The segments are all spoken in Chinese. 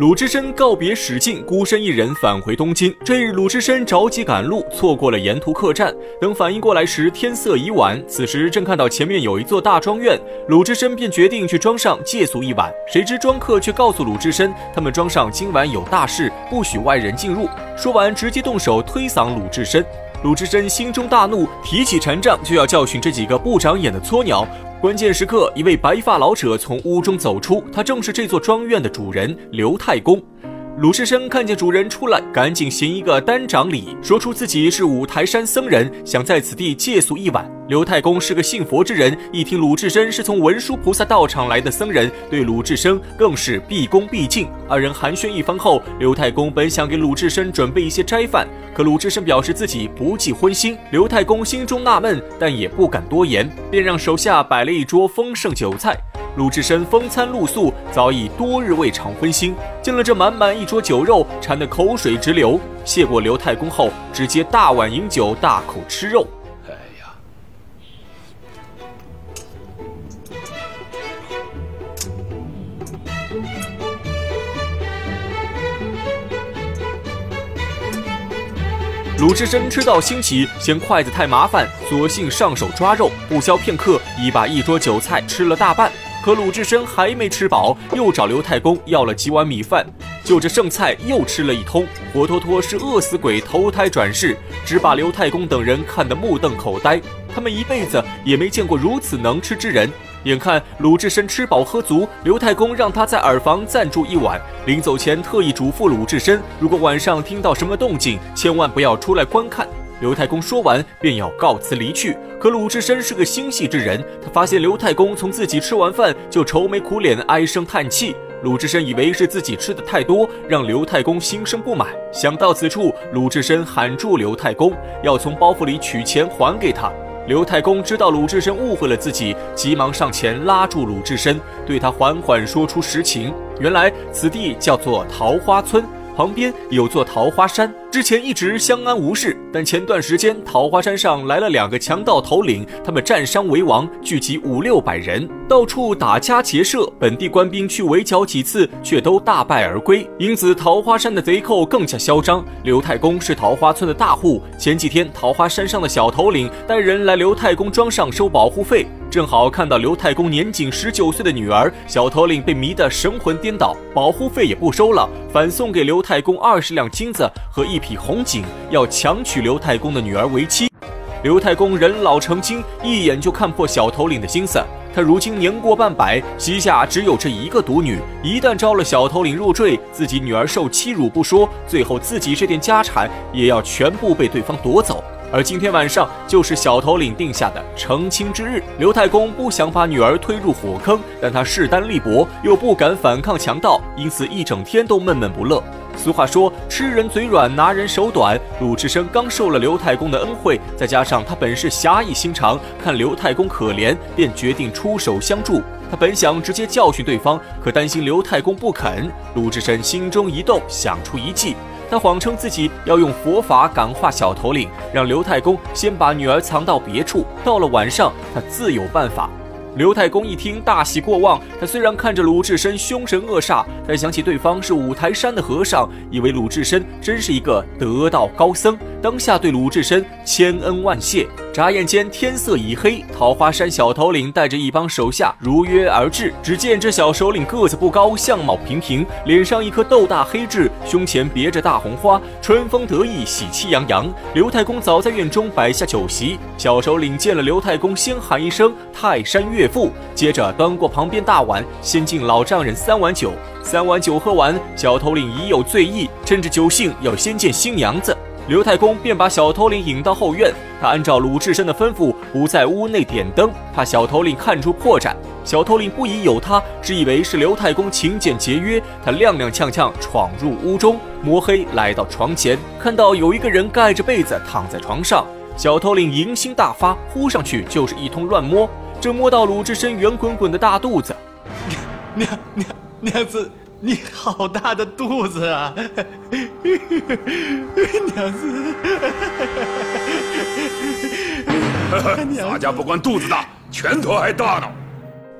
鲁智深告别史进，孤身一人返回东京。这日，鲁智深着急赶路，错过了沿途客栈。等反应过来时，天色已晚。此时正看到前面有一座大庄院，鲁智深便决定去庄上借宿一晚。谁知庄客却告诉鲁智深，他们庄上今晚有大事，不许外人进入。说完，直接动手推搡鲁智深。鲁智深心中大怒，提起禅杖就要教训这几个不长眼的撮鸟。关键时刻，一位白发老者从屋中走出，他正是这座庄院的主人刘太公。鲁智深看见主人出来，赶紧行一个单掌礼，说出自己是五台山僧人，想在此地借宿一晚。刘太公是个信佛之人，一听鲁智深是从文殊菩萨道场来的僧人，对鲁智深更是毕恭毕敬。二人寒暄一番后，刘太公本想给鲁智深准备一些斋饭，可鲁智深表示自己不忌荤腥。刘太公心中纳闷，但也不敢多言，便让手下摆了一桌丰盛酒菜。鲁智深风餐露宿，早已多日未尝荤腥。见了这满满一桌酒肉，馋得口水直流。谢过刘太公后，直接大碗饮酒，大口吃肉。鲁智深吃到兴起，嫌筷子太麻烦，索性上手抓肉。不消片刻，已把一桌酒菜吃了大半。可鲁智深还没吃饱，又找刘太公要了几碗米饭，就着剩菜又吃了一通，活脱脱是饿死鬼投胎转世，只把刘太公等人看得目瞪口呆。他们一辈子也没见过如此能吃之人。眼看鲁智深吃饱喝足，刘太公让他在耳房暂住一晚，临走前特意嘱咐鲁智深，如果晚上听到什么动静，千万不要出来观看。刘太公说完，便要告辞离去。可鲁智深是个心细之人，他发现刘太公从自己吃完饭就愁眉苦脸、唉声叹气。鲁智深以为是自己吃的太多，让刘太公心生不满。想到此处，鲁智深喊住刘太公，要从包袱里取钱还给他。刘太公知道鲁智深误会了自己，急忙上前拉住鲁智深，对他缓缓说出实情。原来此地叫做桃花村。旁边有座桃花山，之前一直相安无事，但前段时间桃花山上来了两个强盗头领，他们占山为王，聚集五六百人，到处打家劫舍。本地官兵去围剿几次，却都大败而归，因此桃花山的贼寇更加嚣张。刘太公是桃花村的大户，前几天桃花山上的小头领带人来刘太公庄上收保护费。正好看到刘太公年仅十九岁的女儿小头领被迷得神魂颠倒，保护费也不收了，反送给刘太公二十两金子和一匹红锦，要强娶刘太公的女儿为妻。刘太公人老成精，一眼就看破小头领的心思。他如今年过半百，膝下只有这一个独女，一旦招了小头领入赘，自己女儿受欺辱不说，最后自己这点家产也要全部被对方夺走。而今天晚上就是小头领定下的成亲之日，刘太公不想把女儿推入火坑，但他势单力薄，又不敢反抗强盗，因此一整天都闷闷不乐。俗话说，吃人嘴软，拿人手短。鲁智深刚受了刘太公的恩惠，再加上他本是侠义心肠，看刘太公可怜，便决定出手相助。他本想直接教训对方，可担心刘太公不肯。鲁智深心中一动，想出一计。他谎称自己要用佛法感化小头领，让刘太公先把女儿藏到别处，到了晚上他自有办法。刘太公一听，大喜过望。他虽然看着鲁智深凶神恶煞，但想起对方是五台山的和尚，以为鲁智深真是一个得道高僧，当下对鲁智深千恩万谢。眨眼间，天色已黑。桃花山小头领带着一帮手下如约而至。只见这小首领个子不高，相貌平平，脸上一颗豆大黑痣，胸前别着大红花，春风得意，喜气洋洋。刘太公早在院中摆下酒席。小首领见了刘太公，先喊一声“泰山岳父”，接着端过旁边大碗，先敬老丈人三碗酒。三碗酒喝完，小头领已有醉意，趁着酒兴要先见新娘子。刘太公便把小头领引到后院，他按照鲁智深的吩咐，不在屋内点灯，怕小头领看出破绽。小头领不疑有他，只以为是刘太公勤俭节约。他踉踉跄跄闯入屋中，摸黑来到床前，看到有一个人盖着被子躺在床上。小头领淫心大发，扑上去就是一通乱摸，正摸到鲁智深圆滚滚的大肚子，娘娘娘子。你好大的肚子啊，娘子！咱家不光肚子大，拳头还大呢。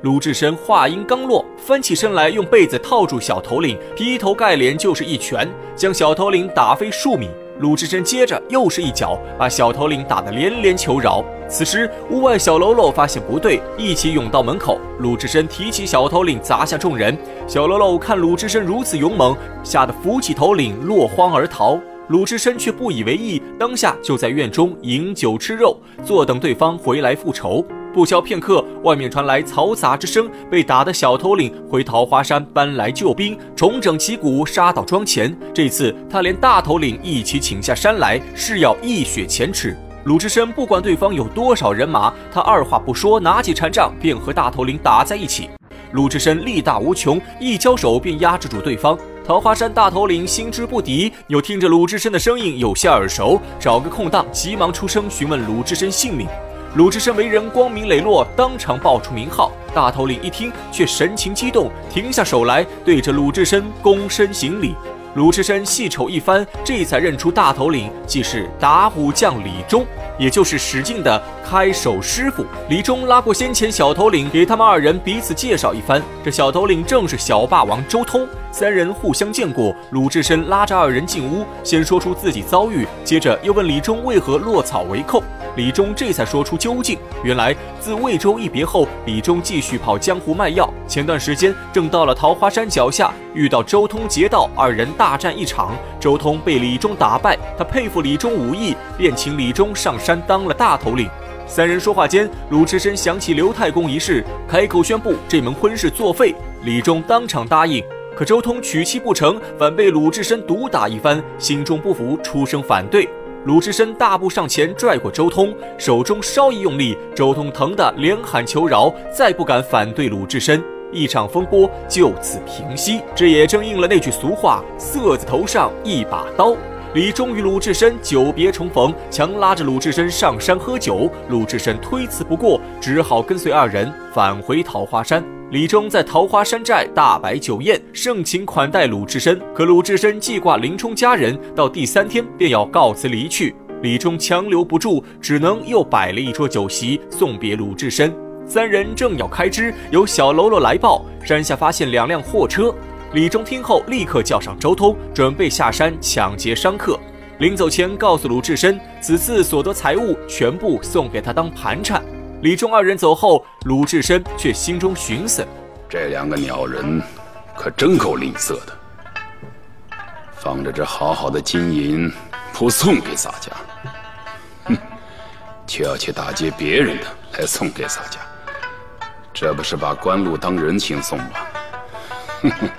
鲁智深话音刚落，翻起身来，用被子套住小头领，劈头盖脸就是一拳，将小头领打飞数米。鲁智深接着又是一脚，把小头领打得连连求饶。此时，屋外小喽啰发现不对，一起涌到门口。鲁智深提起小头领砸向众人。小喽啰看鲁智深如此勇猛，吓得扶起头领落荒而逃。鲁智深却不以为意，当下就在院中饮酒吃肉，坐等对方回来复仇。不消片刻，外面传来嘈杂之声，被打的小头领回桃花山搬来救兵，重整旗鼓，杀到庄前。这次他连大头领一起请下山来，誓要一雪前耻。鲁智深不管对方有多少人马，他二话不说，拿起禅杖便和大头领打在一起。鲁智深力大无穷，一交手便压制住对方。桃花山大头领心知不敌，又听着鲁智深的声音有些耳熟，找个空档急忙出声询问鲁智深姓名。鲁智深为人光明磊落，当场报出名号。大头领一听，却神情激动，停下手来，对着鲁智深躬身行礼。鲁智深细瞅一番，这才认出大头领即是打虎将李忠，也就是史进的开手师傅。李忠拉过先前小头领，给他们二人彼此介绍一番。这小头领正是小霸王周通。三人互相见过，鲁智深拉着二人进屋，先说出自己遭遇，接着又问李忠为何落草为寇。李忠这才说出究竟。原来自魏州一别后，李忠继续跑江湖卖药。前段时间正到了桃花山脚下，遇到周通劫道，二人大战一场，周通被李忠打败。他佩服李忠武艺，便请李忠上山当了大头领。三人说话间，鲁智深想起刘太公一事，开口宣布这门婚事作废。李忠当场答应。可周通娶妻不成，反被鲁智深毒打一番，心中不服，出声反对。鲁智深大步上前，拽过周通，手中稍一用力，周通疼得连喊求饶，再不敢反对鲁智深。一场风波就此平息。这也正应了那句俗话：“色字头上一把刀。”李忠与鲁智深久别重逢，强拉着鲁智深上山喝酒。鲁智深推辞不过，只好跟随二人返回桃花山。李忠在桃花山寨大摆酒宴，盛情款待鲁智深。可鲁智深记挂林冲家人，到第三天便要告辞离去。李忠强留不住，只能又摆了一桌酒席送别鲁智深。三人正要开支，有小喽啰来报，山下发现两辆货车。李忠听后，立刻叫上周通，准备下山抢劫商客。临走前，告诉鲁智深，此次所得财物全部送给他当盘缠。李忠二人走后，鲁智深却心中寻思：这两个鸟人可真够吝啬的，放着这好好的金银不送给洒家，哼，却要去打劫别人的来送给洒家，这不是把官路当人情送吗？哼哼。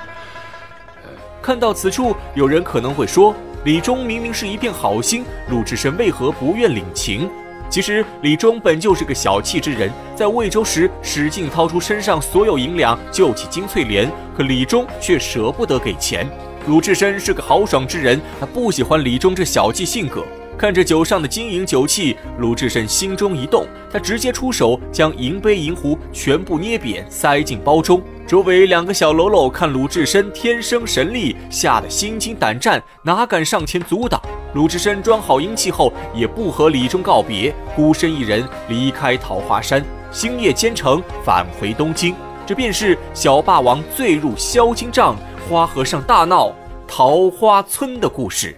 看到此处，有人可能会说：李忠明明是一片好心，鲁智深为何不愿领情？其实李忠本就是个小气之人，在魏州时，史进掏出身上所有银两救起金翠莲，可李忠却舍不得给钱。鲁智深是个豪爽之人，他不喜欢李忠这小气性格。看着酒上的金银酒器，鲁智深心中一动，他直接出手将银杯银壶全部捏扁，塞进包中。周围两个小喽啰看鲁智深天生神力，吓得心惊胆战，哪敢上前阻挡？鲁智深装好阴气后，也不和李忠告别，孤身一人离开桃花山，星夜兼程返回东京。这便是小霸王醉入销金帐，花和尚大闹桃花村的故事。